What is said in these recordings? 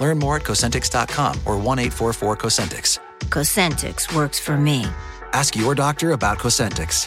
Learn more at Cosentix.com or 1 844 Cosentix. Cosentix works for me. Ask your doctor about Cosentix.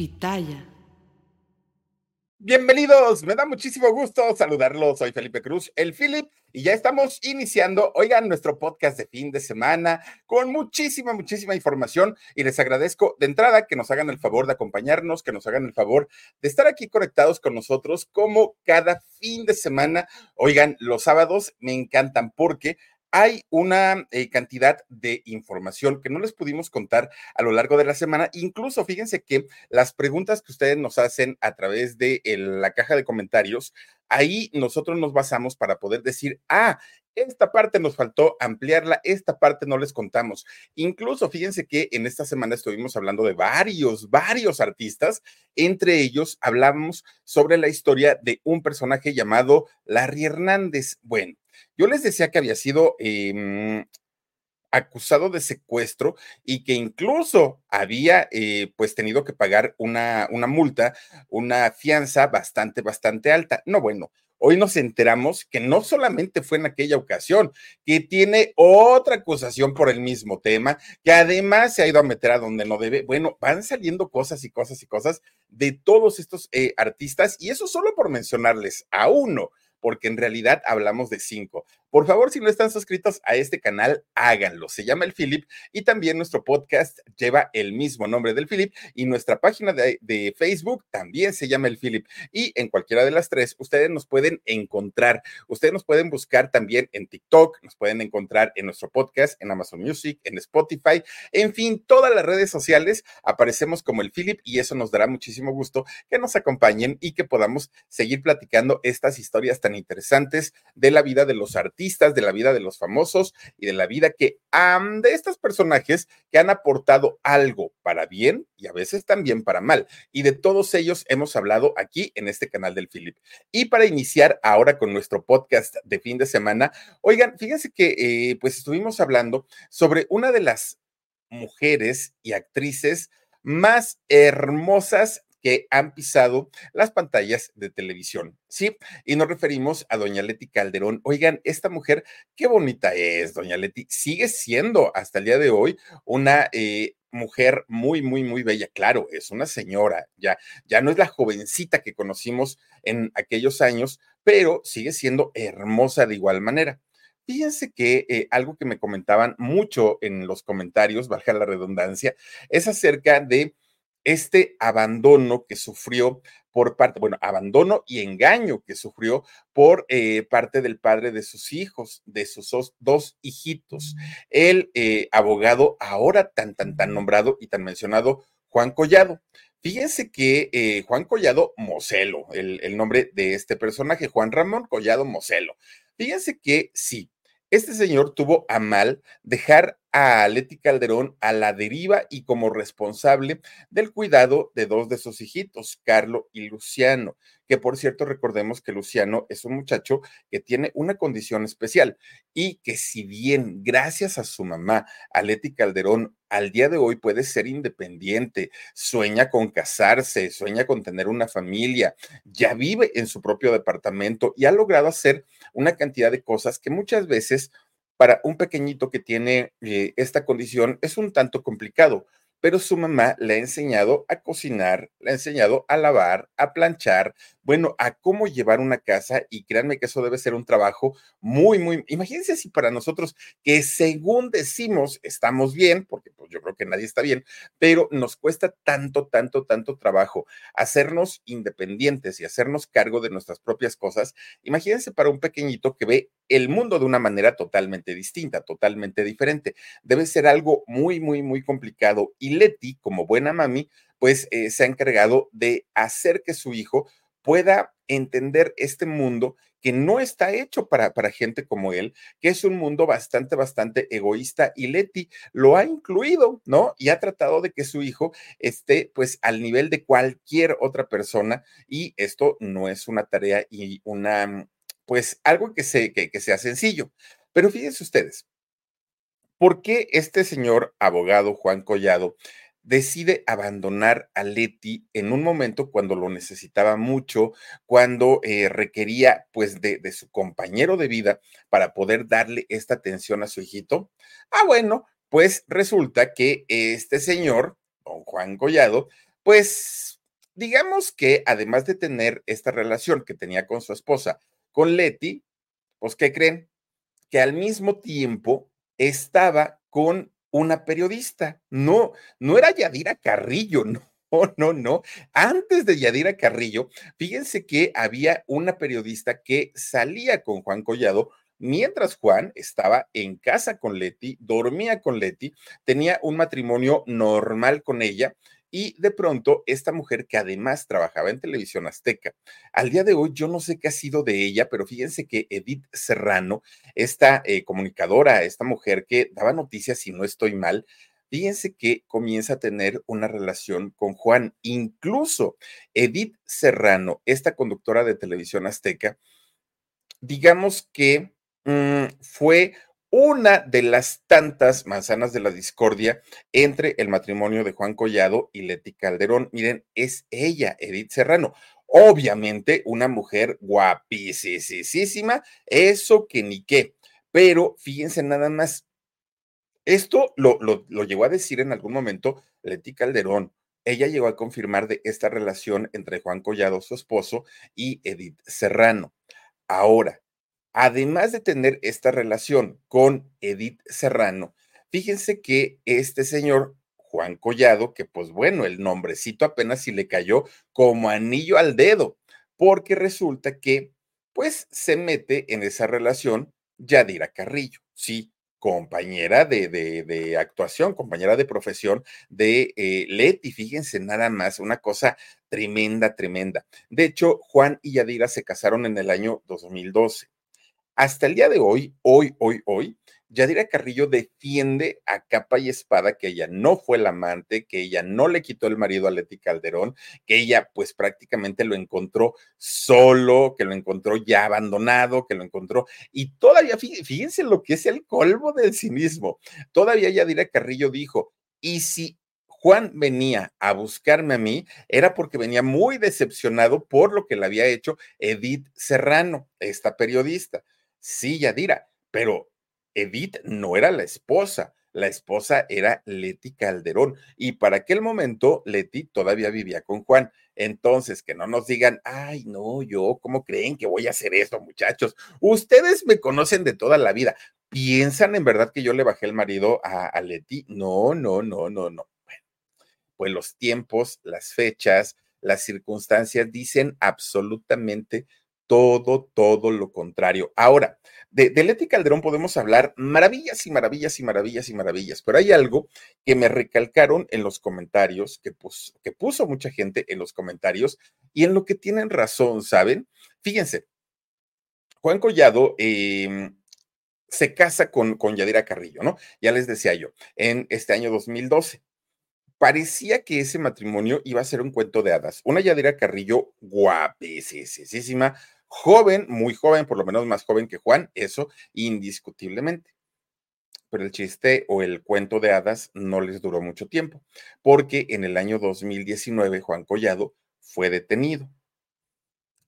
Pitaya. Bienvenidos, me da muchísimo gusto saludarlos. Soy Felipe Cruz, el Philip, y ya estamos iniciando, oigan, nuestro podcast de fin de semana con muchísima, muchísima información. Y les agradezco de entrada que nos hagan el favor de acompañarnos, que nos hagan el favor de estar aquí conectados con nosotros como cada fin de semana. Oigan, los sábados me encantan porque hay una eh, cantidad de información que no les pudimos contar a lo largo de la semana. Incluso fíjense que las preguntas que ustedes nos hacen a través de la caja de comentarios, ahí nosotros nos basamos para poder decir, ah, esta parte nos faltó ampliarla, esta parte no les contamos. Incluso fíjense que en esta semana estuvimos hablando de varios, varios artistas. Entre ellos hablábamos sobre la historia de un personaje llamado Larry Hernández. Bueno, yo les decía que había sido em, acusado de secuestro y que incluso había eh, pues tenido que pagar una, una multa, una fianza bastante, bastante alta. No, bueno, hoy nos enteramos que no solamente fue en aquella ocasión, que tiene otra acusación por el mismo tema, que además se ha ido a meter a donde no debe. Bueno, van saliendo cosas y cosas y cosas de todos estos eh, artistas y eso solo por mencionarles a uno porque en realidad hablamos de cinco. Por favor, si no están suscritos a este canal, háganlo. Se llama El Philip y también nuestro podcast lleva el mismo nombre del Philip y nuestra página de, Facebook también se llama El Philip. Y en cualquiera de las tres, ustedes nos pueden encontrar. Ustedes nos pueden buscar también en TikTok, nos pueden encontrar en nuestro podcast, en Amazon Music, en Spotify, en fin, todas las redes sociales aparecemos como El Philip y eso nos dará muchísimo gusto que nos acompañen y que podamos seguir platicando estas historias tan interesantes de la vida de los artistas de la vida de los famosos y de la vida que de estos personajes que han aportado algo para bien y a veces también para mal. Y de todos ellos hemos hablado aquí en este canal del Philip. Y para iniciar ahora con nuestro podcast de fin de semana, oigan, fíjense que eh, pues estuvimos hablando sobre una de las mujeres y actrices más hermosas que han pisado las pantallas de televisión. Sí, y nos referimos a doña Leti Calderón. Oigan, esta mujer, qué bonita es, doña Leti. Sigue siendo hasta el día de hoy una eh, mujer muy, muy, muy bella. Claro, es una señora, ya, ya no es la jovencita que conocimos en aquellos años, pero sigue siendo hermosa de igual manera. Fíjense que eh, algo que me comentaban mucho en los comentarios, baja la redundancia, es acerca de este abandono que sufrió por parte, bueno, abandono y engaño que sufrió por eh, parte del padre de sus hijos, de sus dos, hijitos. El eh, abogado ahora tan, tan, tan nombrado y tan mencionado, Juan Collado. Fíjense que eh, Juan Collado Moselo, el, el nombre de este personaje, Juan Ramón Collado Moselo. Fíjense que sí, este señor tuvo a mal dejar a Leti Calderón a la deriva y como responsable del cuidado de dos de sus hijitos, Carlo y Luciano, que por cierto recordemos que Luciano es un muchacho que tiene una condición especial y que si bien gracias a su mamá, a Leti Calderón, al día de hoy puede ser independiente, sueña con casarse, sueña con tener una familia, ya vive en su propio departamento y ha logrado hacer una cantidad de cosas que muchas veces para un pequeñito que tiene eh, esta condición es un tanto complicado pero su mamá le ha enseñado a cocinar, le ha enseñado a lavar, a planchar, bueno, a cómo llevar una casa y créanme que eso debe ser un trabajo muy, muy, imagínense si para nosotros que según decimos estamos bien, porque pues yo creo que nadie está bien, pero nos cuesta tanto, tanto, tanto trabajo hacernos independientes y hacernos cargo de nuestras propias cosas, imagínense para un pequeñito que ve el mundo de una manera totalmente distinta, totalmente diferente. Debe ser algo muy, muy, muy complicado. Y Leti, como buena mami, pues eh, se ha encargado de hacer que su hijo pueda entender este mundo que no está hecho para, para gente como él, que es un mundo bastante, bastante egoísta y Leti lo ha incluido, ¿no? Y ha tratado de que su hijo esté pues al nivel de cualquier otra persona y esto no es una tarea y una, pues algo que, se, que, que sea sencillo. Pero fíjense ustedes, ¿por qué este señor abogado Juan Collado decide abandonar a Leti en un momento cuando lo necesitaba mucho, cuando eh, requería pues de, de, su compañero de vida para poder darle esta atención a su hijito. Ah, bueno, pues resulta que este señor, don Juan Collado, pues digamos que además de tener esta relación que tenía con su esposa, con Leti, pues ¿qué creen? Que al mismo tiempo estaba con una periodista. No, no era Yadira Carrillo, no. No, no, Antes de Yadira Carrillo, fíjense que había una periodista que salía con Juan Collado mientras Juan estaba en casa con Leti, dormía con Leti, tenía un matrimonio normal con ella y de pronto, esta mujer que además trabajaba en televisión azteca, al día de hoy yo no sé qué ha sido de ella, pero fíjense que Edith Serrano, esta eh, comunicadora, esta mujer que daba noticias, si no estoy mal, fíjense que comienza a tener una relación con Juan. Incluso Edith Serrano, esta conductora de televisión azteca, digamos que mmm, fue una de las tantas manzanas de la discordia entre el matrimonio de Juan Collado y Leti Calderón. Miren, es ella, Edith Serrano. Obviamente, una mujer guapísima, eso que ni qué. Pero fíjense nada más, esto lo, lo, lo llegó a decir en algún momento Leti Calderón. Ella llegó a confirmar de esta relación entre Juan Collado, su esposo, y Edith Serrano. Ahora, además de tener esta relación con Edith Serrano, fíjense que este señor Juan Collado, que pues bueno, el nombrecito apenas si le cayó como anillo al dedo, porque resulta que pues se mete en esa relación Yadira Carrillo, sí, compañera de, de, actuación, compañera de profesión de eh, Leti, fíjense nada más, una cosa tremenda, tremenda. De hecho, Juan y Yadira se casaron en el año 2012 hasta el día de hoy, hoy, hoy, hoy, Yadira Carrillo defiende a capa y espada que ella no fue la amante, que ella no le quitó el marido a Leti Calderón, que ella pues prácticamente lo encontró solo, que lo encontró ya abandonado, que lo encontró y todavía, fíjense lo que es el colmo del cinismo, todavía Yadira Carrillo dijo, y si Juan venía a buscarme a mí, era porque venía muy decepcionado por lo que le había hecho Edith Serrano, esta periodista. Sí, Yadira, pero Edith no era la esposa, la esposa era Leti Calderón y para aquel momento Leti todavía vivía con Juan. Entonces, que no nos digan, ay, no, yo, ¿cómo creen que voy a hacer esto, muchachos? Ustedes me conocen de toda la vida. ¿Piensan en verdad que yo le bajé el marido a, Leti? No, no, no, no, no. Pues los tiempos, las fechas, las circunstancias dicen absolutamente todo, todo lo contrario. Ahora, de, de, Leti Calderón podemos hablar maravillas y maravillas y maravillas y maravillas, pero hay algo que me recalcaron en los comentarios, que, que puso mucha gente en los comentarios y en lo que tienen razón, ¿saben? Fíjense, Juan Collado eh, se casa con, con Yadira Carrillo, ¿no? Ya les decía yo, en este año 2012 parecía que ese matrimonio iba a ser un cuento de hadas. Una Yadira Carrillo guapísima, joven, muy joven, por lo menos más joven que Juan, eso indiscutiblemente. Pero el chiste o el cuento de hadas no les duró mucho tiempo, porque en el año 2019 Juan Collado fue detenido.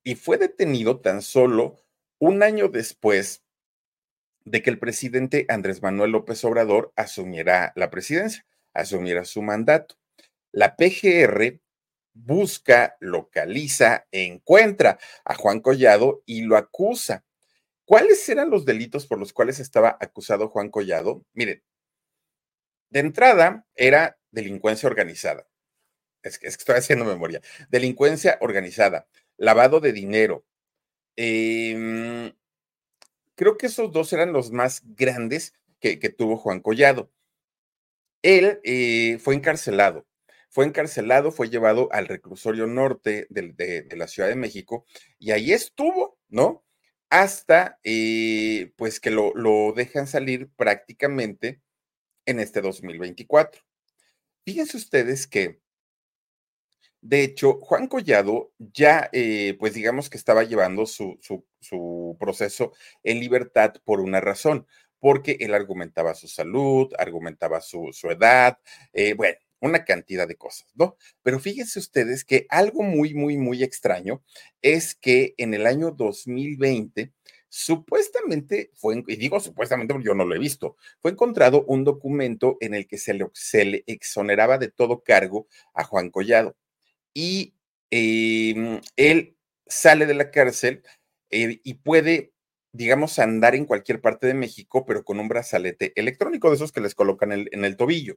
Y fue detenido tan solo un año después de que el presidente Andrés Manuel López Obrador asumiera la presidencia, asumiera su mandato. La PGR busca, localiza, encuentra a Juan Collado y lo acusa. ¿Cuáles eran los delitos por los cuales estaba acusado Juan Collado? Miren, de entrada era delincuencia organizada. Es que, estoy haciendo memoria. Delincuencia organizada, lavado de dinero. Em, creo que esos dos eran los más grandes que, tuvo Juan Collado. Él eh, fue encarcelado fue encarcelado, fue llevado al reclusorio norte de, la Ciudad de México y ahí estuvo, ¿no? Hasta eh, pues que lo, dejan salir prácticamente en este 2024. Fíjense ustedes que, de hecho, Juan Collado ya, eh, pues digamos que estaba llevando su, proceso en libertad por una razón, porque él argumentaba su salud, argumentaba su, su edad, eh, bueno, una cantidad de cosas, ¿no? Pero fíjense ustedes que algo muy, muy, muy extraño es que en el año 2020, supuestamente fue, y digo supuestamente porque yo no lo he visto, fue encontrado un documento en el que se le, exoneraba de todo cargo a Juan Collado. Y em, él sale de la cárcel eh, y puede digamos, andar en cualquier parte de México, pero con un brazalete electrónico de esos que les colocan en el tobillo.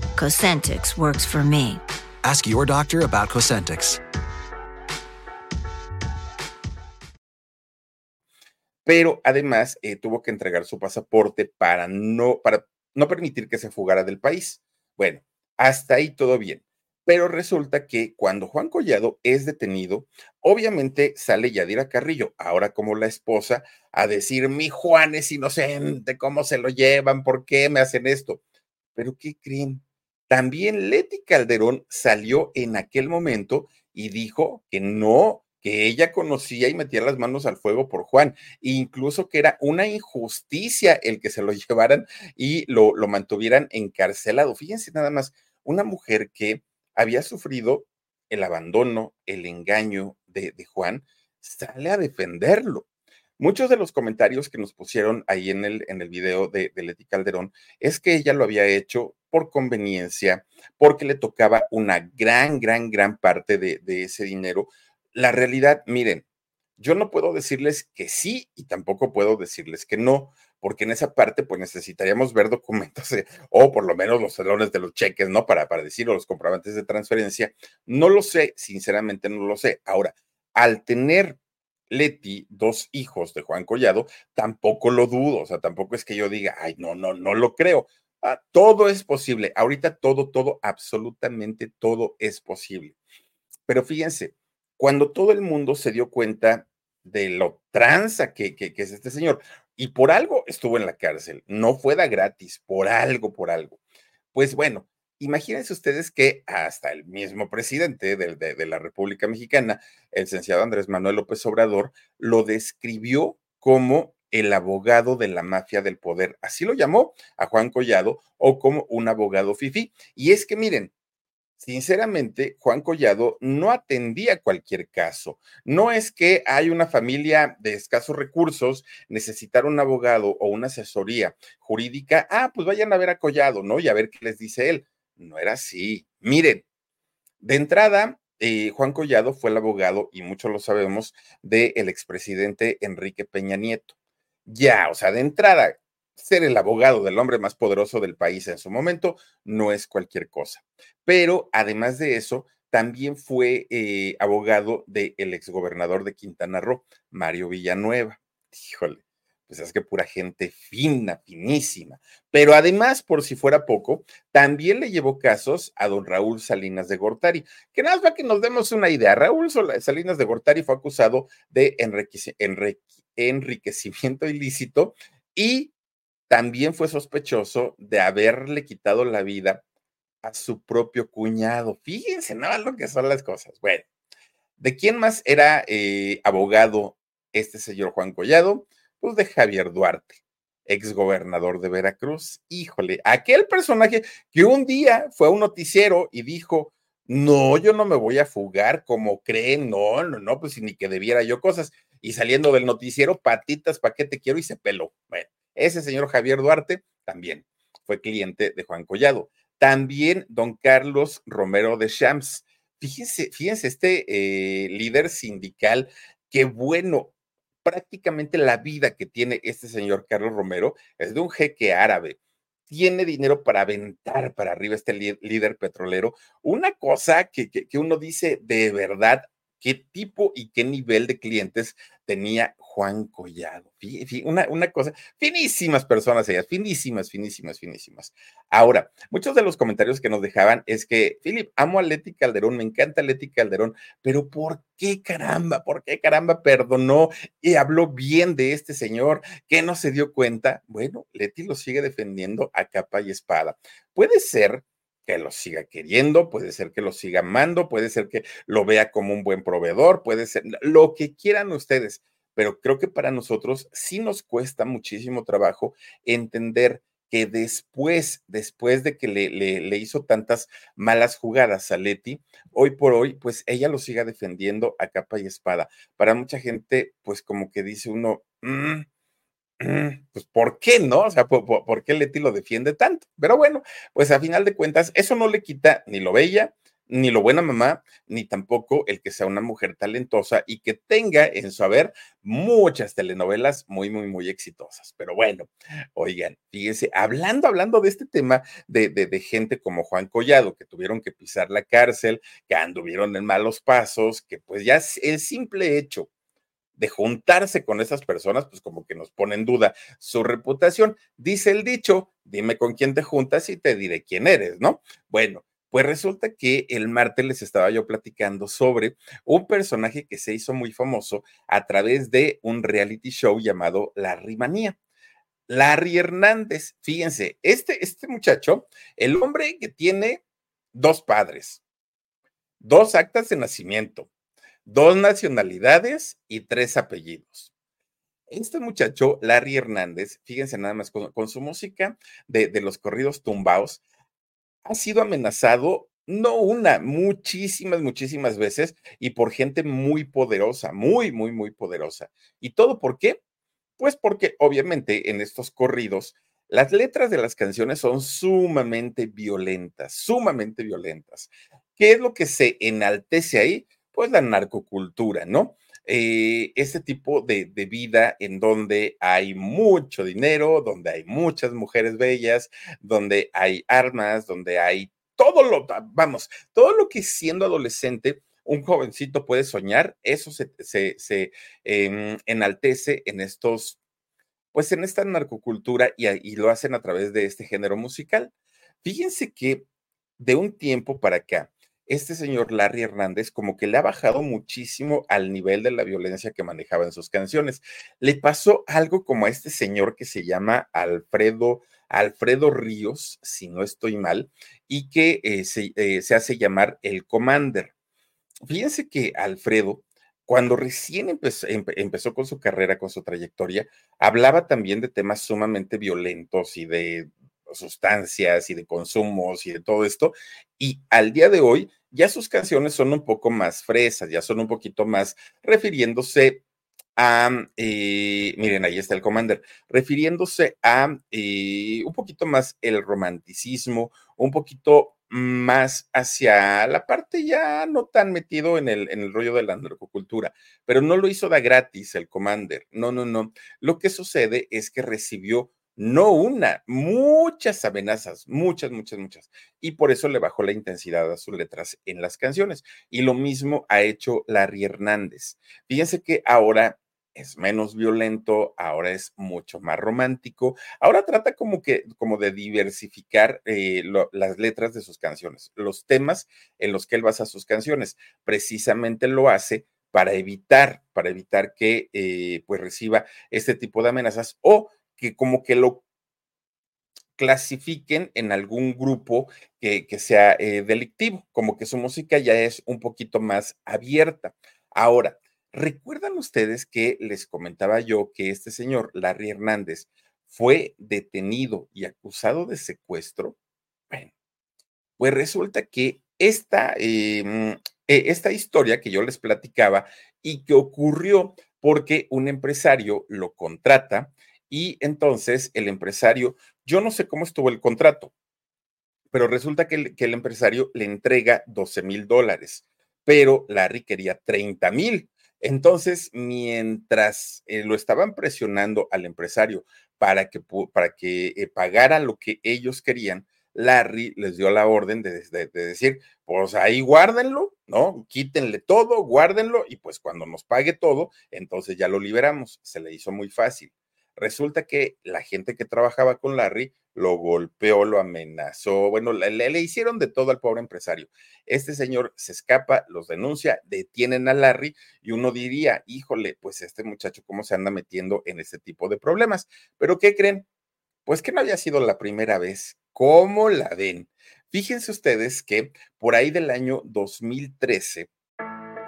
Cosentix works for me. Ask your doctor about Cosentix. Pero además eh, tuvo que entregar su pasaporte para no, para no permitir que se fugara del país. Bueno, hasta ahí todo bien. Pero resulta que cuando Juan Collado es detenido, obviamente sale Yadira Carrillo, ahora como la esposa, a decir, mi Juan es inocente, ¿cómo se lo llevan? ¿Por qué me hacen esto? Pero ¿qué creen? También Leti Calderón salió en aquel momento y dijo que no, que ella conocía y metía las manos al fuego por Juan, incluso que era una injusticia el que se lo llevaran y lo, lo mantuvieran encarcelado. Fíjense nada más, una mujer que había sufrido el abandono, el engaño de, de Juan, sale a defenderlo. Muchos de los comentarios que nos pusieron ahí en el, en el video de, Leti Calderón es que ella lo había hecho por conveniencia, porque le tocaba una gran, gran, gran parte de, ese dinero. La realidad, miren, yo no puedo decirles que sí y tampoco puedo decirles que no, porque en esa parte pues necesitaríamos ver documentos o por lo menos los salones de los cheques, ¿no? Para, para decirlo, los comprobantes de transferencia. No lo sé, sinceramente no lo sé. Ahora, al tener Leti, dos hijos de Juan Collado, tampoco lo dudo, o sea, tampoco es que yo diga, ay, no, no, no lo creo. Ah, todo es posible. Ahorita todo, todo, absolutamente todo es posible. Pero fíjense, cuando todo el mundo se dio cuenta de lo tranza que, que, es este señor, y por algo estuvo en la cárcel, no fue da gratis, por algo, por algo. Pues bueno, Imagínense ustedes que hasta el mismo presidente de, la República Mexicana, el licenciado Andrés Manuel López Obrador, lo describió como el abogado de la mafia del poder. Así lo llamó a Juan Collado o como un abogado fifí. Y es que miren, sinceramente, Juan Collado no atendía cualquier caso. No es que hay una familia de escasos recursos, necesitar un abogado o una asesoría jurídica, ah, pues vayan a ver a Collado, ¿no? Y a ver qué les dice él. No era así. Miren, de entrada, eh, Juan Collado fue el abogado, y muchos lo sabemos, del expresidente Enrique Peña Nieto. Ya, o sea, de entrada, ser el abogado del hombre más poderoso del país en su momento no es cualquier cosa. Pero además de eso, también fue eh, abogado del exgobernador de Quintana Roo, Mario Villanueva. Híjole, pues es que pura gente fina, finísima. Pero además, por si fuera poco, también le llevó casos a don Raúl Salinas de Gortari, que nada más para que nos demos una idea. Raúl Salinas de Gortari fue acusado de enriquecimiento ilícito y también fue sospechoso de haberle quitado la vida a su propio cuñado. Fíjense, nada lo que son las cosas. Bueno, ¿de quién más era eh, abogado este señor Juan Collado? Pues de Javier Duarte, ex gobernador de Veracruz. Híjole, aquel personaje que un día fue a un noticiero y dijo, no, yo no me voy a fugar como creen, no, no, no, pues ni que debiera yo cosas. Y saliendo del noticiero, patitas, ¿pa' qué te quiero? Y se peló. Bueno, ese señor Javier Duarte también fue cliente de Juan Collado. También don Carlos Romero de Shams. Fíjense, fíjense, este eh, líder sindical, qué bueno, prácticamente la vida que tiene este señor Carlos Romero es de un jeque árabe. Tiene dinero para aventar para arriba este líder petrolero. Una cosa que, que uno dice de verdad, qué tipo y qué nivel de clientes tenía Juan Collado. Una, una cosa, finísimas personas ellas, finísimas, finísimas, finísimas. Ahora, muchos de los comentarios que nos dejaban es que, Philip, amo a Leti Calderón, me encanta Leti Calderón, pero ¿por qué caramba? ¿Por qué caramba perdonó y habló bien de este señor que no se dio cuenta? Bueno, Leti lo sigue defendiendo a capa y espada. Puede ser que lo siga queriendo, puede ser que lo siga amando, puede ser que lo vea como un buen proveedor, puede ser lo que quieran ustedes, pero creo que para nosotros sí nos cuesta muchísimo trabajo entender que después, después de que le, le, hizo tantas malas jugadas a Leti, hoy por hoy, pues ella lo siga defendiendo a capa y espada. Para mucha gente, pues como que dice uno, mm, pues, ¿por qué no? O sea, ¿por, qué Leti lo defiende tanto? Pero bueno, pues a final de cuentas, eso no le quita ni lo bella, ni lo buena mamá, ni tampoco el que sea una mujer talentosa y que tenga en su haber muchas telenovelas muy, muy, muy exitosas. Pero bueno, oigan, fíjense, hablando, hablando de este tema de, de, de gente como Juan Collado, que tuvieron que pisar la cárcel, que anduvieron en malos pasos, que pues ya el simple hecho de juntarse con esas personas, pues como que nos pone en duda su reputación. Dice el dicho, dime con quién te juntas y te diré quién eres, ¿no? Bueno, pues resulta que el martes les estaba yo platicando sobre un personaje que se hizo muy famoso a través de un reality show llamado La Rimanía. Larry Hernández, fíjense, este, este muchacho, el hombre que tiene dos padres, dos actas de nacimiento, dos nacionalidades y tres apellidos. Este muchacho, Larry Hernández, fíjense nada más, con, su música de, los corridos tumbaos, ha sido amenazado no una, muchísimas, muchísimas veces y por gente muy poderosa, muy, muy, muy poderosa. ¿Y todo por qué? Pues porque obviamente en estos corridos las letras de las canciones son sumamente violentas, sumamente violentas. ¿Qué es lo que se enaltece ahí? Pues la narcocultura, ¿no? Eh, ese tipo de, de, vida en donde hay mucho dinero, donde hay muchas mujeres bellas, donde hay armas, donde hay todo lo, vamos, todo lo que siendo adolescente un jovencito puede soñar, eso se, se, se eh, enaltece en estos, pues en esta narcocultura y, y lo hacen a través de este género musical. Fíjense que de un tiempo para acá, este señor Larry Hernández como que le ha bajado muchísimo al nivel de la violencia que manejaba en sus canciones. Le pasó algo como a este señor que se llama Alfredo, Alfredo Ríos, si no estoy mal, y que eh, se, eh, se, hace llamar el Commander. Fíjense que Alfredo, cuando recién empezó, empezó con su carrera, con su trayectoria, hablaba también de temas sumamente violentos y de sustancias y de consumos y de todo esto. Y al día de hoy ya sus canciones son un poco más fresas, ya son un poquito más refiriéndose a, eh, miren, ahí está el Commander, refiriéndose a eh, un poquito más el romanticismo, un poquito más hacia la parte ya no tan metido en el, en el rollo de la narcocultura, pero no lo hizo da gratis el Commander, no, no, no. Lo que sucede es que recibió no una, muchas amenazas, muchas, muchas, muchas. Y por eso le bajó la intensidad a sus letras en las canciones. Y lo mismo ha hecho Larry Hernández. Fíjense que ahora es menos violento, ahora es mucho más romántico, ahora trata como que, como de diversificar eh, las letras de sus canciones, los temas en los que él basa sus canciones. Precisamente lo hace para evitar, para evitar que eh, pues reciba este tipo de amenazas o que como que lo clasifiquen en algún grupo que, sea eh, delictivo, como que su música ya es un poquito más abierta. Ahora, ¿recuerdan ustedes que les comentaba yo que este señor, Larry Hernández, fue detenido y acusado de secuestro? Pues resulta que esta, em, e, esta historia que yo les platicaba y que ocurrió porque un empresario lo contrata y entonces el empresario yo no sé cómo estuvo el contrato, pero resulta que el, empresario le entrega 12 mil dólares, pero Larry quería 30 mil. Entonces, mientras eh, lo estaban presionando al empresario para que, para que eh, pagara lo que ellos querían, Larry les dio la orden de, de, decir, pues ahí guárdenlo, ¿no? Quítenle todo, guárdenlo y pues cuando nos pague todo, entonces ya lo liberamos. Se le hizo muy fácil. Resulta que la gente que trabajaba con Larry lo golpeó, lo amenazó, bueno, le, hicieron de todo al pobre empresario. Este señor se escapa, los denuncia, detienen a Larry y uno diría, híjole, pues este muchacho, ¿cómo se anda metiendo en este tipo de problemas? Pero ¿qué creen? Pues que no había sido la primera vez. ¿Cómo la ven? Fíjense ustedes que por ahí del año 2013,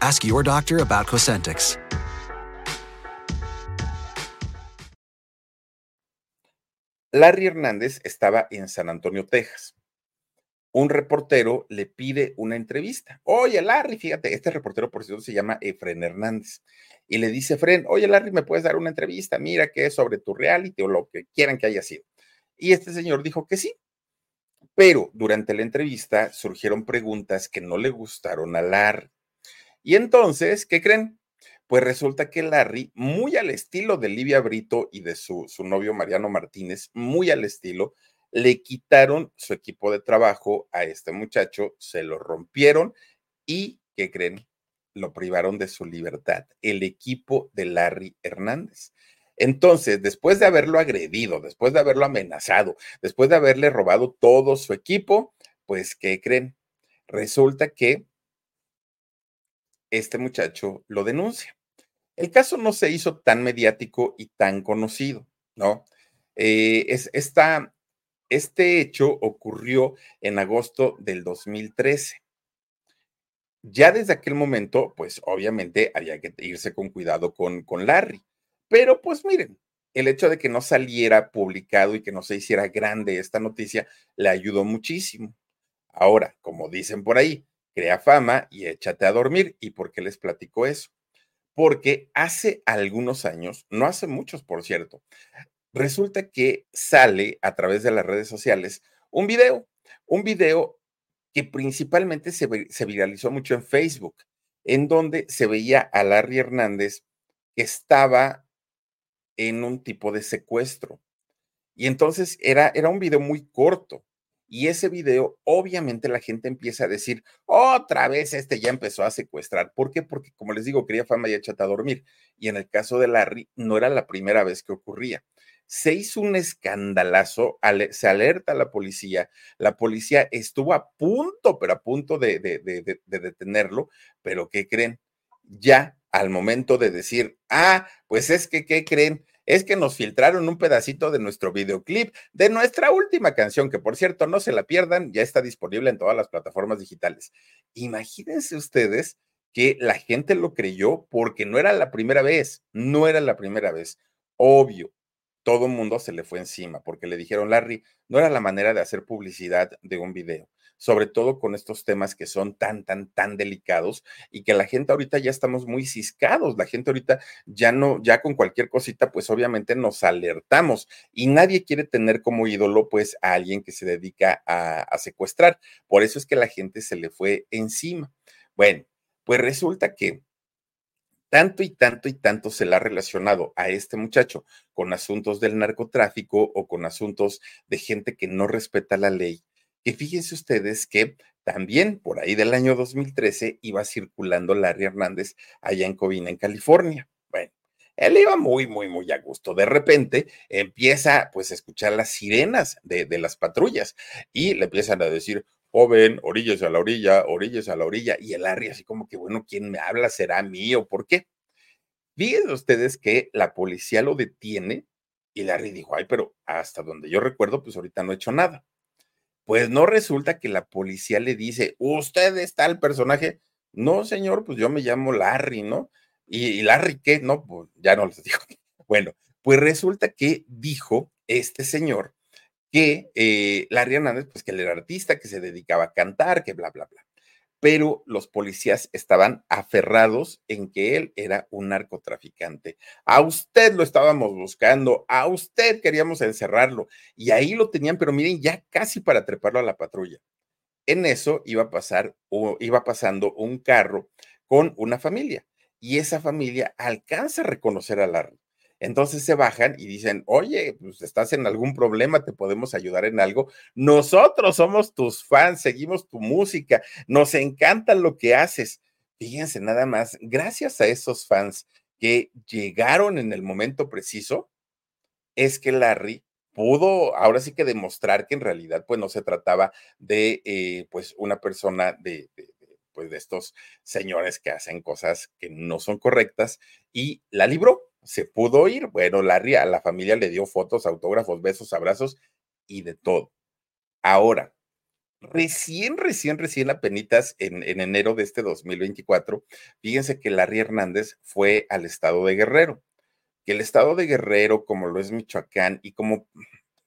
Ask your doctor about Cosentix. Larry Hernández estaba en San Antonio, Texas. Un reportero le pide una entrevista. Oye, Larry, fíjate, este reportero, por cierto, se llama Efren Hernández. Y le dice, Efren, oye, Larry, ¿me puedes dar una entrevista? Mira que es sobre tu reality o lo que quieran que haya sido. Y este señor dijo que sí, pero durante la entrevista surgieron preguntas que no le gustaron a Larry. Y entonces, ¿qué creen? Pues resulta que Larry, muy al estilo de Livia Brito y de su, su novio Mariano Martínez, muy al estilo, le quitaron su equipo de trabajo a este muchacho, se lo rompieron y, ¿qué creen? Lo privaron de su libertad, el equipo de Larry Hernández. Entonces, después de haberlo agredido, después de haberlo amenazado, después de haberle robado todo su equipo, pues, ¿qué creen? Resulta que este muchacho lo denuncia. El caso no se hizo tan mediático y tan conocido, ¿no? Eh, es, este hecho ocurrió en agosto del 2013. Ya desde aquel momento, pues obviamente había que irse con cuidado con, con Larry. Pero pues miren, el hecho de que no saliera publicado y que no se hiciera grande esta noticia le ayudó muchísimo. Ahora, como dicen por ahí, crea fama y échate a dormir. ¿Y por qué les platico eso? Porque hace algunos años, no hace muchos, por cierto, resulta que sale a través de las redes sociales un video, un video que principalmente se, viralizó mucho en Facebook, en donde se veía a Larry Hernández que estaba en un tipo de secuestro. Y entonces era, era un video muy corto. Y ese video, obviamente la gente empieza a decir, otra vez este ya empezó a secuestrar. ¿Por qué? Porque, como les digo, quería fama y échate a dormir. Y en el caso de Larry, no era la primera vez que ocurría. Se hizo un escandalazo, se alerta a la policía, la policía estuvo a punto, pero a punto de, de, de detenerlo, pero ¿qué creen? Ya al momento de decir, ah, pues es que, ¿qué creen? Es que nos filtraron un pedacito de nuestro videoclip, de nuestra última canción, que por cierto, no se la pierdan, ya está disponible en todas las plataformas digitales. Imagínense ustedes que la gente lo creyó porque no era la primera vez, no era la primera vez. Obvio, todo el mundo se le fue encima porque le dijeron, Larry, no era la manera de hacer publicidad de un video, sobre todo con estos temas que son tan, tan, tan delicados y que la gente ahorita ya estamos muy ciscados, la gente ahorita ya no, ya con cualquier cosita, pues obviamente nos alertamos y nadie quiere tener como ídolo pues a alguien que se dedica a, a secuestrar. Por eso es que la gente se le fue encima. Bueno, pues resulta que tanto y tanto y tanto se le ha relacionado a este muchacho con asuntos del narcotráfico o con asuntos de gente que no respeta la ley, que fíjense ustedes que también por ahí del año 2013 iba circulando Larry Hernández allá en Covina, en California. Bueno, él iba muy, muy, muy a gusto. De repente empieza pues a escuchar las sirenas de, las patrullas y le empiezan a decir, joven, orillas a la orilla, orillas a la orilla, y el Larry así como que, bueno, ¿quién me habla? ¿Será mío? ¿Por qué? Fíjense ustedes que la policía lo detiene y Larry dijo, ay, pero hasta donde yo recuerdo, pues ahorita no he hecho nada. Pues no resulta que la policía le dice, ¿usted está el personaje? No, señor, pues yo me llamo Larry, ¿no? ¿Y, Larry qué? No, pues ya no les digo. Bueno, pues resulta que dijo este señor que eh, Larry Hernández, pues que él era artista, que se dedicaba a cantar, que bla, bla, bla. Pero los policías estaban aferrados en que él era un narcotraficante. A usted lo estábamos buscando, a usted queríamos encerrarlo y ahí lo tenían, pero miren, ya casi para treparlo a la patrulla. En eso iba a pasar, o iba pasando un carro con una familia y esa familia alcanza a reconocer a entonces se bajan y dicen, oye, pues estás en algún problema, te podemos ayudar en algo. Nosotros somos tus fans, seguimos tu música, nos encanta lo que haces. Fíjense nada más, gracias a esos fans que llegaron en el momento preciso, es que Larry pudo ahora sí que demostrar que en realidad pues no se trataba de eh, pues una persona de, de, pues de estos señores que hacen cosas que no son correctas y la libró se pudo ir. Bueno, Larry a la familia le dio fotos, autógrafos, besos, abrazos y de todo. Ahora, recién, recién, recién apenitas en, en enero de este 2024, fíjense que Larry Hernández fue al estado de Guerrero, que el estado de Guerrero, como lo es Michoacán y como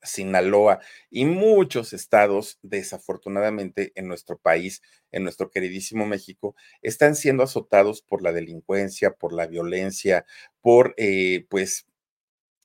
Sinaloa y muchos estados, desafortunadamente, en nuestro país, en nuestro queridísimo México, están siendo azotados por la delincuencia, por la violencia, por, eh, pues,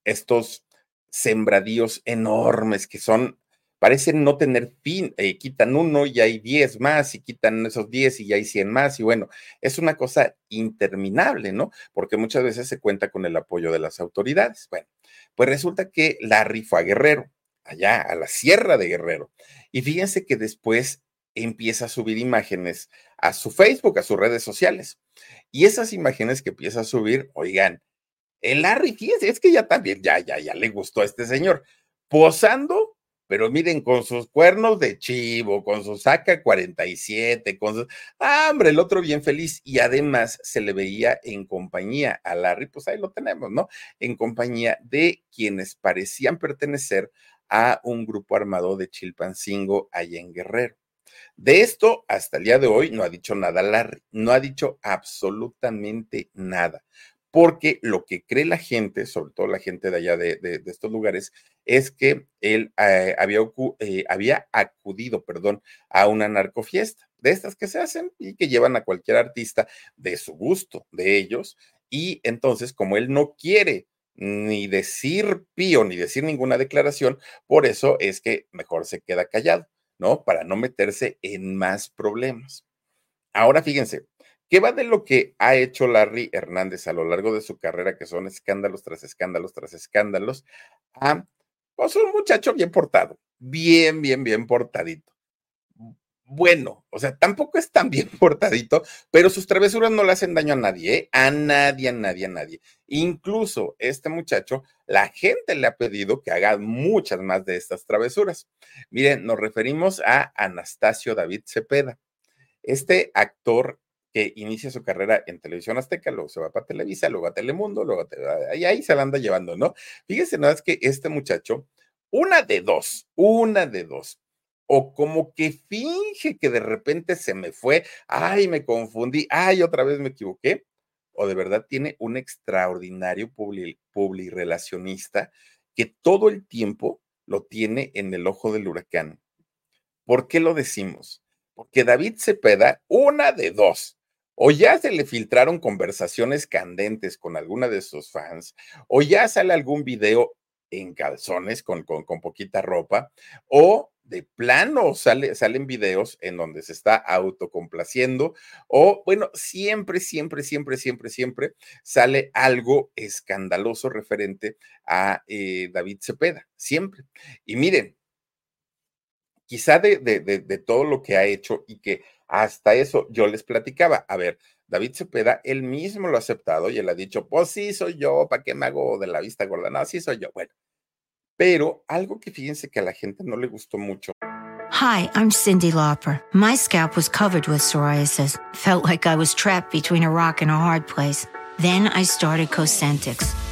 estos sembradíos enormes que son, parecen no tener fin, eh, quitan uno y hay diez más, y quitan esos diez y hay cien más, y bueno, es una cosa interminable, ¿no? Porque muchas veces se cuenta con el apoyo de las autoridades. Bueno, pues resulta que Larry fue a Guerrero, allá a la Sierra de Guerrero. Y fíjense que después empieza a subir imágenes a su Facebook, a sus redes sociales. Y esas imágenes que empieza a subir, oigan, el Larry, fíjense, es que ya también, ya, ya, ya le gustó a este señor, posando pero miren, con sus cuernos de chivo, con su saca 47, con su... Ah, hombre, el otro bien feliz. Y además se le veía en compañía a Larry, pues ahí lo tenemos, ¿no? En compañía de quienes parecían pertenecer a un grupo armado de Chilpancingo allá en Guerrero. De esto, hasta el día de hoy, no ha dicho nada Larry, no ha dicho absolutamente nada porque lo que cree la gente, sobre todo la gente de allá de, estos lugares, es que él eh, había, eh, había, acudido, perdón, a una narcofiesta, de estas que se hacen y que llevan a cualquier artista de su gusto, de ellos, y entonces como él no quiere ni decir pío ni decir ninguna declaración, por eso es que mejor se queda callado, ¿no? Para no meterse en más problemas. Ahora fíjense, ¿Qué va de lo que ha hecho Larry Hernández a lo largo de su carrera, que son escándalos tras escándalos tras escándalos, a pues un muchacho bien portado, bien, bien, bien portadito. Bueno, o sea, tampoco es tan bien portadito, pero sus travesuras no le hacen daño a nadie, ¿eh? a nadie, a nadie, a nadie. Incluso este muchacho, la gente le ha pedido que haga muchas más de estas travesuras. Miren, nos referimos a Anastasio David Cepeda. Este actor que inicia su carrera en televisión azteca, luego se va para Televisa, luego a Telemundo, luego a ahí se la anda llevando, ¿no? Fíjese nada es que este muchacho, una de dos, una de dos, o como que finge que de repente se me fue, ay, me confundí, ay, otra vez me equivoqué, o de verdad tiene un extraordinario publi, relacionista que todo el tiempo lo tiene en el ojo del huracán. ¿Por qué lo decimos? Porque David Cepeda, una de dos, o ya se le filtraron conversaciones candentes con alguna de sus fans, o ya sale algún video en calzones con, con, poquita ropa, o de plano sale, salen videos en donde se está autocomplaciendo o bueno, siempre, siempre, siempre, siempre, siempre sale algo escandaloso referente a eh, David Cepeda, siempre. Y miren, quizá de, de, de, todo lo que ha hecho y que hasta eso yo les platicaba, a ver, David Cepeda, él mismo lo ha aceptado y él ha dicho, pues sí, soy yo, ¿para qué me hago de la vista gorda? No, sí soy yo. Bueno, pero algo que fíjense que a la gente no le gustó mucho. Hi, I'm Cindy Lauper. My scalp was covered with psoriasis. Felt like I was trapped between a rock and a hard place. Then I started Cosentix.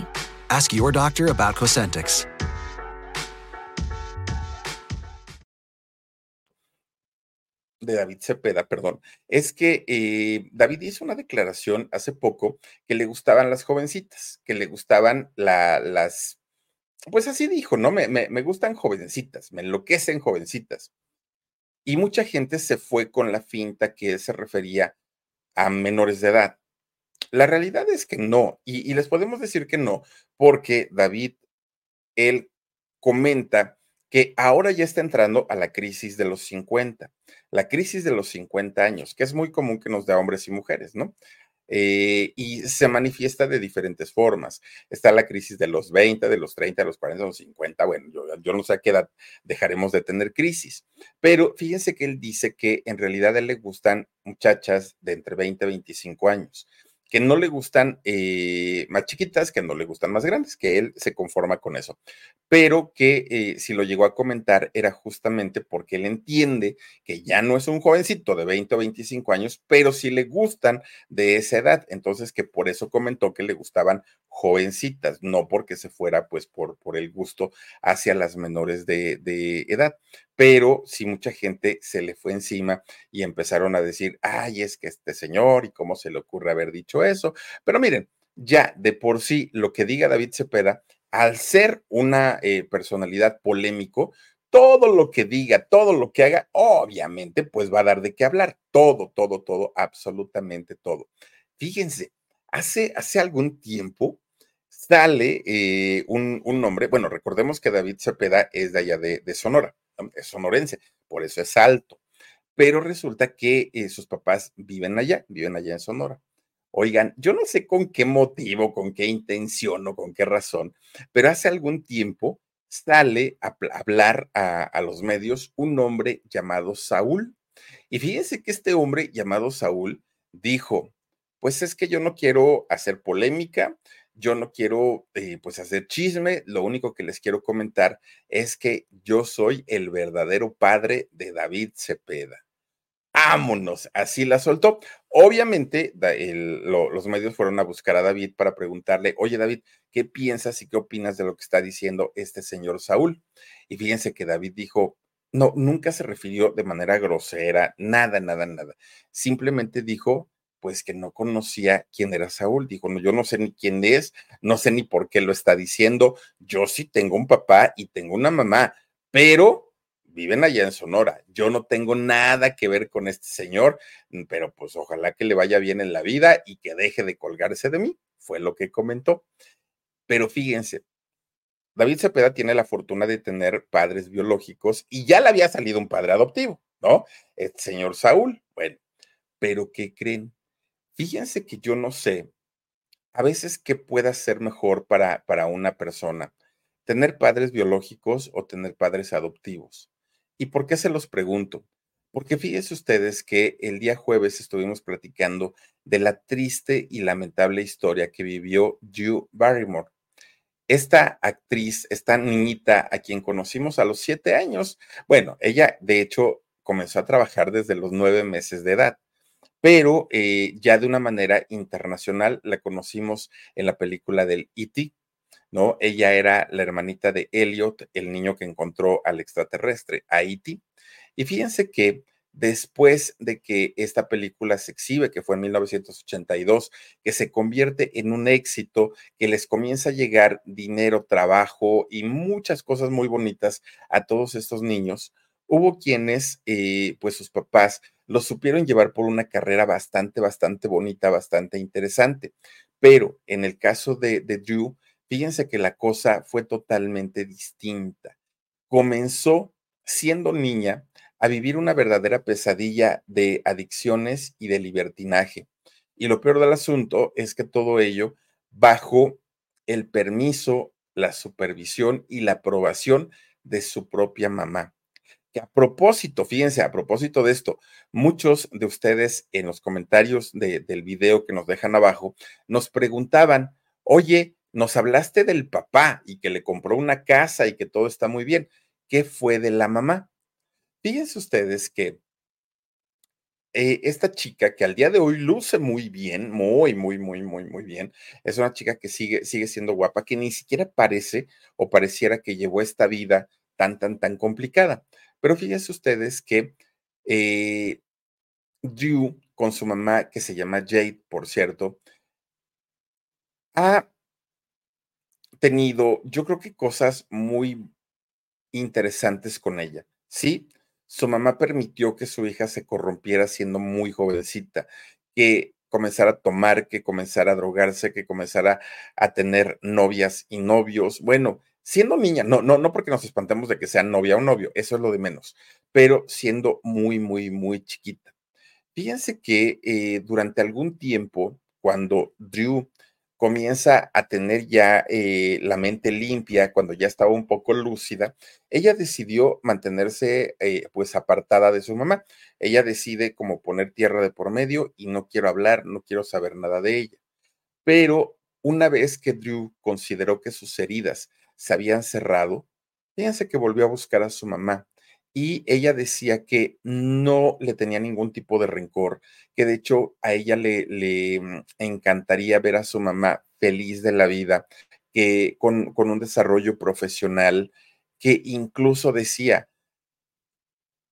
Ask your doctor about Cosentix. de David Cepeda, perdón, es que eh, David hizo una declaración hace poco que le gustaban las jovencitas, que le gustaban la, las, pues así dijo, ¿no? Me, me, me, gustan jovencitas, me enloquecen jovencitas. Y mucha gente se fue con la finta que se refería a menores de edad. La realidad es que no, y, les podemos decir que no, porque David, él comenta que ahora ya está entrando a la crisis de los 50, la crisis de los 50 años, que es muy común que nos da hombres y mujeres, ¿no? Eh, y se manifiesta de diferentes formas. Está la crisis de los 20, de los 30, de los 40, de los 50. Bueno, yo, yo, no sé a qué edad dejaremos de tener crisis, pero fíjense que él dice que en realidad a él le gustan muchachas de entre 20 y 25 años que no le gustan eh, más chiquitas, que no le gustan más grandes, que él se conforma con eso, pero que eh, si lo llegó a comentar era justamente porque él entiende que ya no es un jovencito de 20 o 25 años, pero sí le gustan de esa edad, entonces que por eso comentó que le gustaban jovencitas, no porque se fuera pues por, por el gusto hacia las menores de, de edad pero sí mucha gente se le fue encima y empezaron a decir, ay, es que este señor y cómo se le ocurre haber dicho eso. Pero miren, ya de por sí lo que diga David Cepeda, al ser una eh, personalidad polémico, todo lo que diga, todo lo que haga, obviamente, pues va a dar de qué hablar. Todo, todo, todo, absolutamente todo. Fíjense, hace, hace algún tiempo sale eh, un, un, nombre, bueno, recordemos que David Cepeda es de allá de, de Sonora es sonorense, por eso es alto. Pero resulta que eh, sus papás viven allá, viven allá en Sonora. Oigan, yo no sé con qué motivo, con qué intención o con qué razón, pero hace algún tiempo sale a, hablar a, a los medios un hombre llamado Saúl. Y fíjense que este hombre llamado Saúl dijo, pues es que yo no quiero hacer polémica, yo no quiero eh, pues hacer chisme, lo único que les quiero comentar es que yo soy el verdadero padre de David Cepeda. Vámonos, así la soltó. Obviamente los medios fueron a buscar a David para preguntarle, oye David, ¿qué piensas y qué opinas de lo que está diciendo este señor Saúl? Y fíjense que David dijo, no, nunca se refirió de manera grosera, nada, nada, nada. Simplemente dijo pues que no conocía quién era Saúl. Dijo, no, yo no sé ni quién es, no sé ni por qué lo está diciendo. Yo sí tengo un papá y tengo una mamá, pero viven allá en Sonora. Yo no tengo nada que ver con este señor, mm, pero pues ojalá que le vaya bien en la vida y que deje de colgarse de mí, fue lo que comentó. Pero fíjense, David Cepeda tiene la fortuna de tener padres biológicos y ya le había salido un padre adoptivo, ¿no? El señor Saúl. Bueno, pero ¿qué creen? Fíjense que yo no sé a veces qué pueda ser mejor para, para una persona, tener padres biológicos o tener padres adoptivos. ¿Y por qué se los pregunto? Porque fíjense ustedes que el día jueves estuvimos platicando de la triste y lamentable historia que vivió Drew Barrymore. esta actriz, esta niñita a quien conocimos a los siete años, bueno, ella de hecho comenzó a trabajar desde los nueve meses de edad, pero eh, ya de una manera internacional la conocimos en la película del E.T., ¿no? Ella era la hermanita de Elliot, el niño que encontró al extraterrestre, a E.T. Y fíjense que después de que esta película se exhibe, que fue en 1982, que se convierte en un éxito, que les comienza a llegar dinero, trabajo y muchas cosas muy bonitas a todos estos niños, hubo quienes, eh, pues sus papás, los supieron llevar por una carrera bastante, bastante bonita, bastante interesante. Pero en el caso de, de Drew, fíjense que la cosa fue totalmente distinta. Comenzó siendo niña a vivir una verdadera pesadilla de adicciones y de libertinaje. Y lo peor del asunto es que todo ello bajo el permiso, la supervisión y la aprobación de su propia mamá. Que a propósito, fíjense, a propósito de esto, muchos de ustedes en los comentarios del video que nos dejan abajo nos preguntaban, oye, nos hablaste del papá y que le compró una casa y que todo está muy bien. ¿Qué fue de la mamá? Fíjense ustedes que eh, esta chica que al día de hoy luce muy bien, muy, muy, muy, muy, muy bien, es una chica que sigue, sigue siendo guapa, que ni siquiera parece o pareciera que llevó esta vida tan, tan, tan complicada. Pero fíjense ustedes que eh, Drew, con su mamá, que se llama Jade, por cierto, ha tenido, yo creo que cosas muy interesantes con ella. Sí, su mamá permitió que su hija se corrompiera siendo muy jovencita, que comenzara a tomar, que comenzara a drogarse, que comenzara a tener novias y novios. Bueno, siendo niña, no, no, no porque nos espantemos de que sea novia o novio, eso es lo de menos, pero siendo muy, muy, muy chiquita. Fíjense que eh, durante algún tiempo, cuando Drew comienza a tener ya eh, la mente limpia, cuando ya estaba un poco lúcida, ella decidió mantenerse eh, pues apartada de su mamá. Ella decide como poner tierra de por medio y no quiero hablar, no quiero saber nada de ella. Pero una vez que Drew consideró que sus heridas se habían cerrado, fíjense que volvió a buscar a su mamá y ella decía que no le tenía ningún tipo de rencor, que de hecho a ella le, le mm, encantaría ver a su mamá feliz de la vida, que con, con un desarrollo profesional, que incluso decía,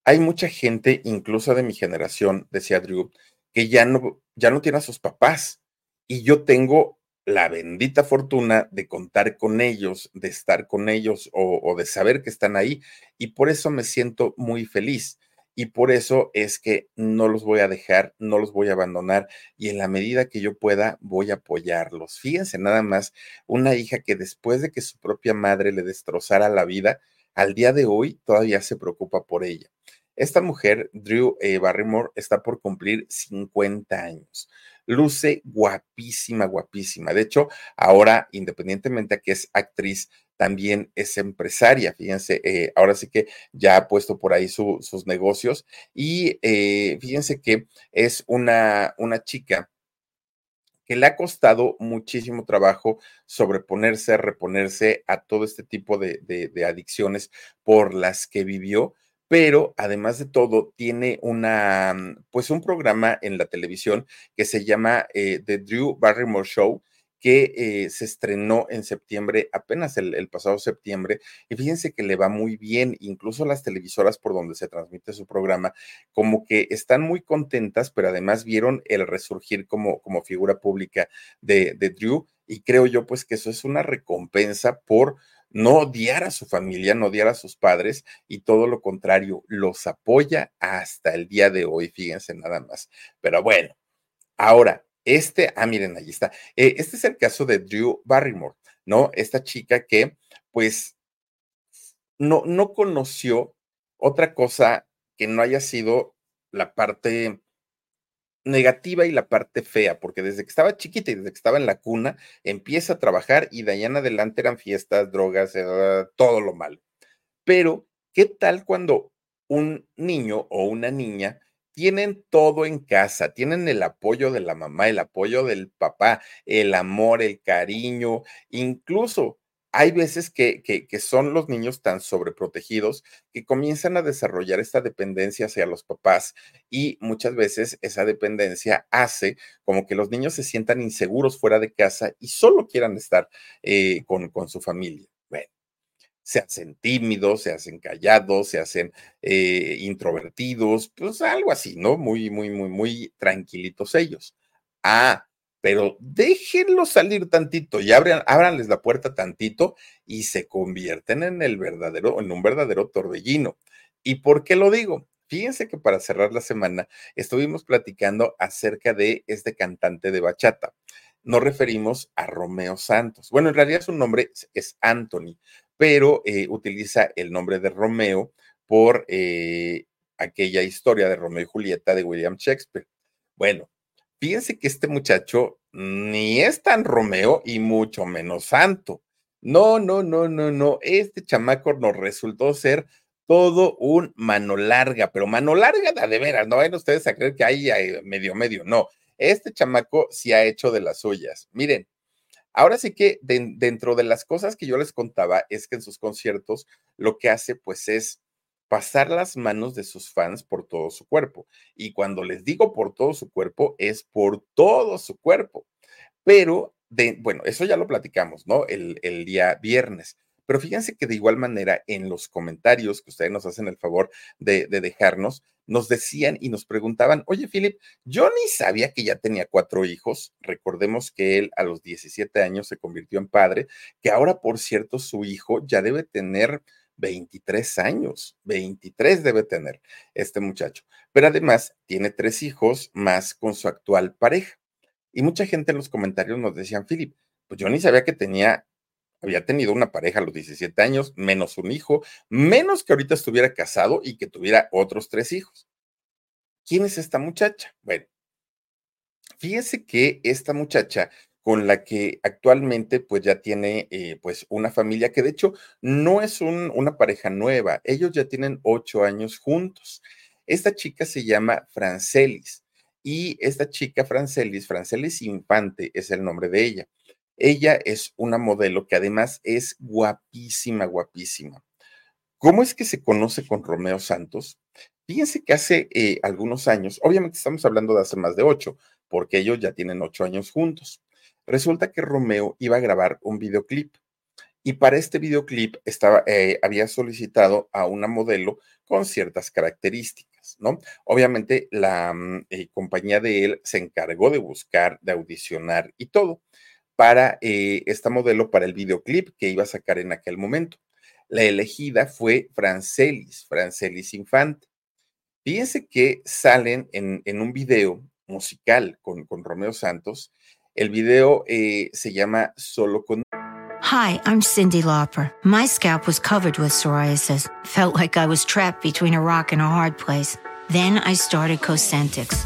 hay mucha gente, incluso de mi generación, decía Drew, que ya no, ya no tiene a sus papás y yo tengo la bendita fortuna de contar con ellos, de estar con ellos o, de saber que están ahí. Y por eso me siento muy feliz. Y por eso es que no los voy a dejar, no los voy a abandonar y en la medida que yo pueda voy a apoyarlos. Fíjense nada más, una hija que después de que su propia madre le destrozara la vida, al día de hoy todavía se preocupa por ella. Esta mujer, Drew eh, Barrymore, está por cumplir 50 años luce guapísima, guapísima. De hecho, ahora, independientemente de que es actriz, también es empresaria. Fíjense, eh, ahora sí que ya ha puesto por ahí sus negocios y eh, fíjense que es una, una chica que le ha costado muchísimo trabajo sobreponerse, reponerse a todo este tipo de adicciones por las que vivió pero además de todo tiene una, mm, pues un programa en la televisión que se llama eh, The Drew Barrymore Show, que eh, se estrenó en septiembre, apenas el, pasado septiembre, y fíjense que le va muy bien, incluso las televisoras por donde se transmite su programa, como que están muy contentas, pero además vieron el resurgir como, como figura pública de, de Drew, y creo yo pues que eso es una recompensa por no odiar a su familia, no odiar a sus padres y todo lo contrario, los apoya hasta el día de hoy, fíjense nada más. Pero bueno, ahora, este, ah, miren, ahí está. Eh, este es el caso de Drew Barrymore, ¿no? Esta chica que, pues, no, no conoció otra cosa que no haya sido la parte negativa y la parte fea, porque desde que estaba chiquita y desde que estaba en la cuna, empieza a trabajar y de ahí en adelante eran fiestas, drogas, eh, todo lo malo. Pero, ¿qué tal cuando un niño o una niña tienen todo en casa, tienen el apoyo de la mamá, el apoyo del papá, el amor, el cariño, incluso hay veces que, que, son los niños tan sobreprotegidos que comienzan a desarrollar esta dependencia hacia los papás y muchas veces esa dependencia hace como que los niños se sientan inseguros fuera de casa y solo quieran estar eh, con, con su familia. Bueno, se hacen tímidos, se hacen callados, se hacen eh, introvertidos, pues algo así, ¿no? Muy, muy, muy, muy tranquilitos ellos. Ah, pero déjenlo salir tantito y abran, ábranles la puerta tantito y se convierten en el verdadero, en un verdadero torbellino. ¿Y por qué lo digo? Fíjense que para cerrar la semana estuvimos platicando acerca de este cantante de bachata. Nos referimos a Romeo Santos. Bueno, en realidad su nombre es Anthony, pero eh, utiliza el nombre de Romeo por eh, aquella historia de Romeo y Julieta de William Shakespeare. Bueno, fíjense que este muchacho ni es tan Romeo y mucho menos santo. No, no, no, no, no. Este chamaco nos resultó ser todo un mano larga, pero mano larga de veras, no vayan ustedes a creer que hay medio medio, no. Este chamaco sí ha hecho de las suyas. Miren, ahora sí que dentro de las cosas que yo les contaba es que en sus conciertos lo que hace pues es pasar las manos de sus fans por todo su cuerpo. Y cuando les digo por todo su cuerpo, es por todo su cuerpo. Pero, bueno, eso ya lo platicamos, ¿no? El, el día viernes. Pero fíjense que de igual manera en los comentarios que ustedes nos hacen el favor de, de, dejarnos, nos decían y nos preguntaban, oye, Philip, yo ni sabía que ya tenía cuatro hijos. Recordemos que él a los 17 años se convirtió en padre, que ahora, por cierto, su hijo ya debe tener 23 años, 23 debe tener este muchacho. Pero además tiene tres hijos más con su actual pareja. Y mucha gente en los comentarios nos decían, Philip, pues yo ni sabía que tenía, había tenido una pareja a los 17 años, menos un hijo, menos que ahorita estuviera casado y que tuviera otros tres hijos. ¿Quién es esta muchacha? Bueno, fíjese que esta muchacha con la que actualmente pues ya tiene eh, pues una familia que de hecho no es una pareja nueva, ellos ya tienen ocho años juntos. Esta chica se llama Francelis y esta chica Francelis, Francelis Infante es el nombre de ella. Ella es una modelo que además es guapísima, guapísima. ¿Cómo es que se conoce con Romeo Santos? Fíjense que hace eh, algunos años, obviamente estamos hablando de hace más de ocho, porque ellos ya tienen ocho años juntos. Resulta que Romeo iba a grabar un videoclip y para este videoclip estaba, eh, había solicitado a una modelo con ciertas características, ¿no? Obviamente la mm, eh, compañía de él se encargó de buscar, de audicionar y todo para eh, esta modelo para el videoclip que iba a sacar en aquel momento. La elegida fue Francelis, Francelis Infante. Fíjense que salen en, en un video musical con, con Romeo Santos El video eh, se llama Solo con. Hi, I'm Cindy Lauper. My scalp was covered with psoriasis. Felt like I was trapped between a rock and a hard place. Then I started Cosentix.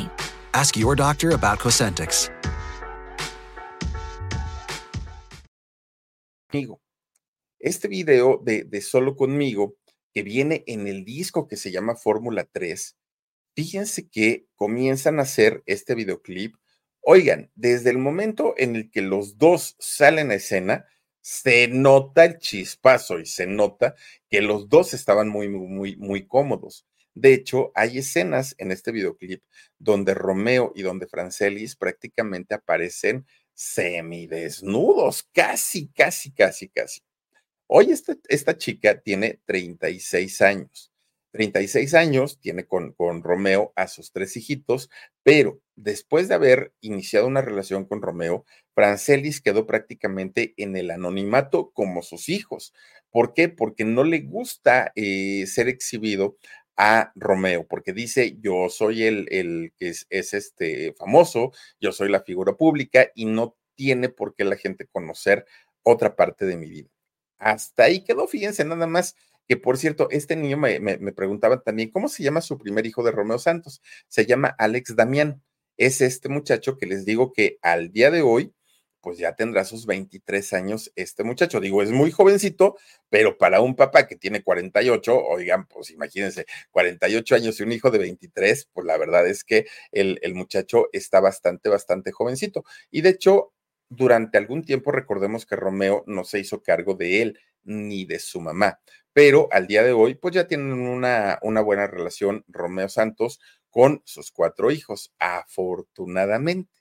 Ask your doctor about Cosentix. Este video de, de Solo conmigo, que viene en el disco que se llama Fórmula 3, fíjense que comienzan a hacer este videoclip. Oigan, desde el momento en el que los dos salen a escena, se nota el chispazo y se nota que los dos estaban muy, muy, muy cómodos. De hecho, hay escenas en este videoclip donde Romeo y donde Francelis prácticamente aparecen semidesnudos, casi, casi, casi, casi. Hoy esta, esta chica tiene 36 años. 36 años, tiene con, con, Romeo a sus tres hijitos, pero después de haber iniciado una relación con Romeo, Francelis quedó prácticamente en el anonimato como sus hijos. ¿Por qué? Porque no le gusta eh, ser exhibido a Romeo, porque dice, yo soy el, el que es, este famoso, yo soy la figura pública y no tiene por qué la gente conocer otra parte de mi vida. Hasta ahí quedó, fíjense, nada más que por cierto, este niño me, me, preguntaba también, ¿cómo se llama su primer hijo de Romeo Santos? Se llama Alex Damián. Es este muchacho que les digo que al día de hoy, pues ya tendrá sus 23 años este muchacho. Digo, es muy jovencito, pero para un papá que tiene 48, oigan, pues imagínense, 48 años y un hijo de 23, pues la verdad es que el, el muchacho está bastante, bastante jovencito. Y de hecho, durante algún tiempo recordemos que Romeo no se hizo cargo de él ni de su mamá, pero al día de hoy pues ya tienen una, una buena relación Romeo Santos con sus cuatro hijos, afortunadamente.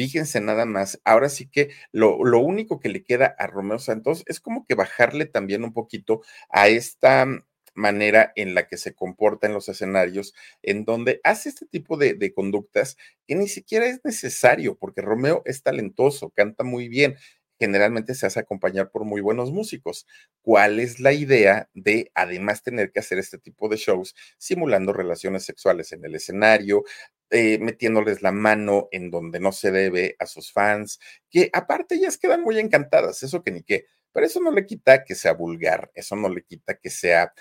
Fíjense nada más, ahora sí que lo, lo, único que le queda a Romeo Santos es como que bajarle también un poquito a esta manera en la que se comporta en los escenarios, en donde hace este tipo de, conductas que ni siquiera es necesario, porque Romeo es talentoso, canta muy bien, generalmente se hace acompañar por muy buenos músicos. ¿Cuál es la idea de además tener que hacer este tipo de shows simulando relaciones sexuales en el escenario, eh, metiéndoles la mano en donde no se debe a sus fans, que aparte ellas quedan muy encantadas, eso que ni qué, pero eso no le quita que sea vulgar, eso no le quita que sea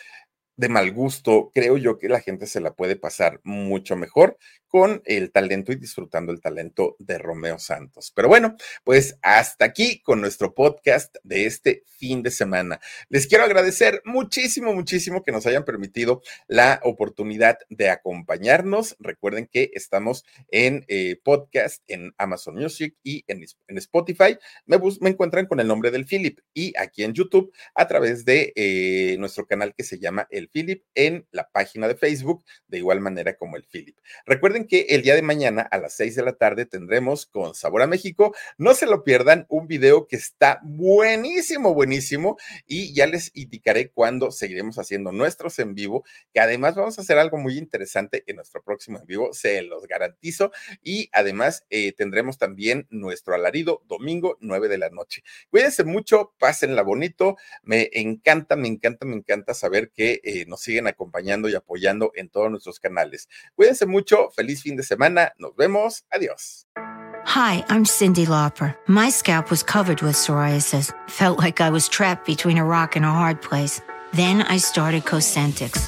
de mal gusto, creo yo que la gente se la puede pasar mucho mejor con el talento y disfrutando el talento de Romeo Santos. Pero bueno, pues hasta aquí con nuestro podcast de este fin de semana. Les quiero agradecer muchísimo, muchísimo que nos hayan permitido la oportunidad de acompañarnos. Recuerden que estamos en eh, podcast en Amazon Music y en, Spotify. Me, me, encuentran con el nombre del Philip y aquí en YouTube a través de eh, nuestro canal que se llama El Philip en la página de Facebook, de igual manera como el Philip. Recuerden que el día de mañana a las 6 de la tarde tendremos con Sabor a México. No se lo pierdan, un video que está buenísimo, buenísimo. Y ya les indicaré cuándo seguiremos haciendo nuestros en vivo, que además vamos a hacer algo muy interesante en nuestro próximo en vivo, se los garantizo. Y además eh, tendremos también nuestro alarido domingo 9 de la noche. Cuídense mucho, pásenla bonito. Me encanta, me encanta, me encanta saber que eh, nos siguen acompañando y apoyando en todos nuestros canales. Cuídense mucho, feliz fin de semana, nos vemos, adiós. Hi, I'm Cindy Lauper. My scalp was covered with psoriasis, felt like I was trapped between a rock and a hard place. Then I started Cosentix.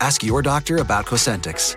Ask your doctor about Cosentix.